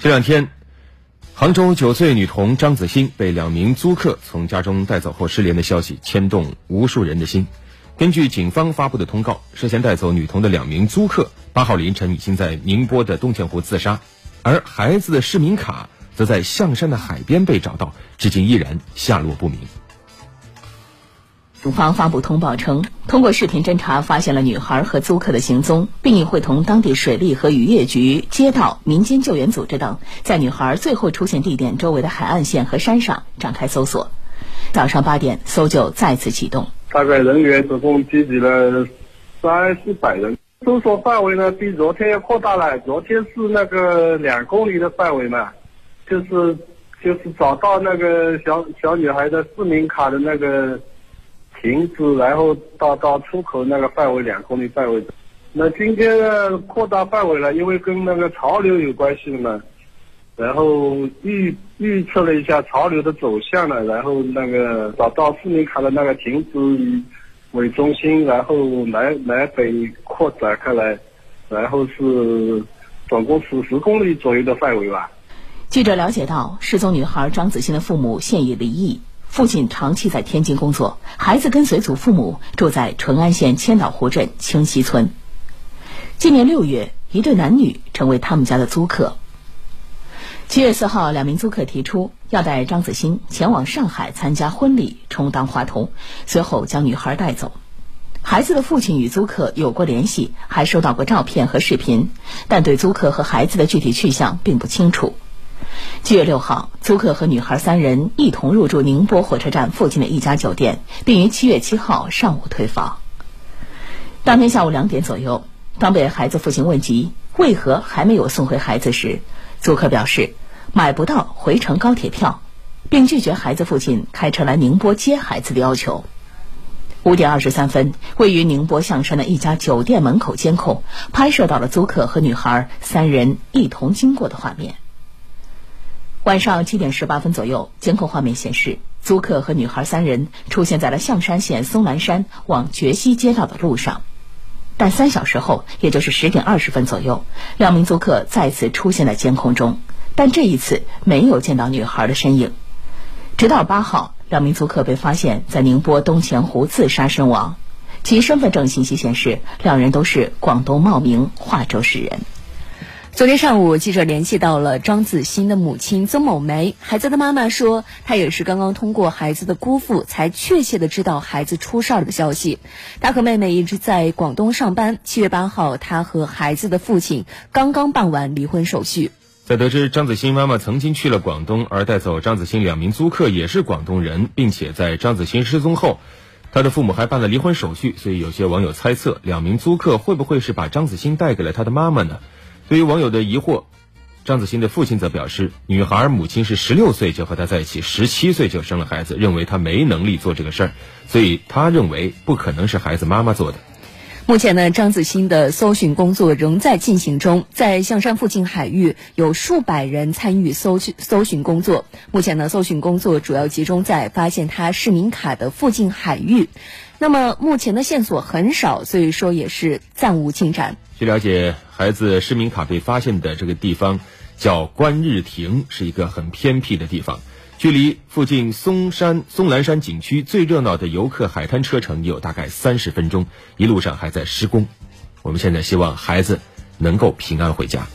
这两天，杭州九岁女童张子欣被两名租客从家中带走后失联的消息牵动无数人的心。根据警方发布的通告，涉嫌带走女童的两名租客八号凌晨已经在宁波的东钱湖自杀，而孩子的市民卡则在象山的海边被找到，至今依然下落不明。警方发布通报称，通过视频侦查发现了女孩和租客的行踪，并已会同当地水利和渔业局、街道、民间救援组织等，在女孩最后出现地点周围的海岸线和山上展开搜索。早上八点，搜救再次启动。大概人员总共聚集了三四百人，搜索范围呢比昨天要扩大了。昨天是那个两公里的范围嘛，就是就是找到那个小小女孩的市民卡的那个。停止，然后到到出口那个范围两公里范围。那今天呢扩大范围了，因为跟那个潮流有关系的嘛。然后预预测了一下潮流的走向了，然后那个找到市民卡的那个停止为中心，然后南南北扩展开来，然后是总共是十公里左右的范围吧。记者了解到，失踪女孩张子欣的父母现已离异。父亲长期在天津工作，孩子跟随祖父母住在淳安县千岛湖镇清溪村。今年六月，一对男女成为他们家的租客。七月四号，两名租客提出要带张子欣前往上海参加婚礼，充当话头，随后将女孩带走。孩子的父亲与租客有过联系，还收到过照片和视频，但对租客和孩子的具体去向并不清楚。七月六号，租客和女孩三人一同入住宁波火车站附近的一家酒店，并于七月七号上午退房。当天下午两点左右，当被孩子父亲问及为何还没有送回孩子时，租客表示买不到回程高铁票，并拒绝孩子父亲开车来宁波接孩子的要求。五点二十三分，位于宁波象山的一家酒店门口监控拍摄到了租客和女孩三人一同经过的画面。晚上七点十八分左右，监控画面显示，租客和女孩三人出现在了象山县松兰山往觉西街道的路上。但三小时后，也就是十点二十分左右，两名租客再次出现在监控中，但这一次没有见到女孩的身影。直到八号，两名租客被发现在宁波东钱湖自杀身亡，其身份证信息显示，两人都是广东茂名化州市人。昨天上午，记者联系到了张子欣的母亲曾某梅。孩子的妈妈说，她也是刚刚通过孩子的姑父才确切的知道孩子出事儿的消息。她和妹妹一直在广东上班。七月八号，她和孩子的父亲刚刚办完离婚手续。在得知张子欣妈妈曾经去了广东，而带走张子欣两名租客也是广东人，并且在张子欣失踪后，他的父母还办了离婚手续，所以有些网友猜测，两名租客会不会是把张子欣带给了他的妈妈呢？对于网友的疑惑，张子欣的父亲则表示，女孩母亲是十六岁就和他在一起，十七岁就生了孩子，认为他没能力做这个事儿，所以他认为不可能是孩子妈妈做的。目前呢，张子欣的搜寻工作仍在进行中，在象山附近海域有数百人参与搜寻搜寻工作。目前呢，搜寻工作主要集中在发现他市民卡的附近海域。那么目前的线索很少，所以说也是暂无进展。据了解，孩子失明卡被发现的这个地方叫观日亭，是一个很偏僻的地方，距离附近松山松兰山景区最热闹的游客海滩车程有大概三十分钟，一路上还在施工。我们现在希望孩子能够平安回家。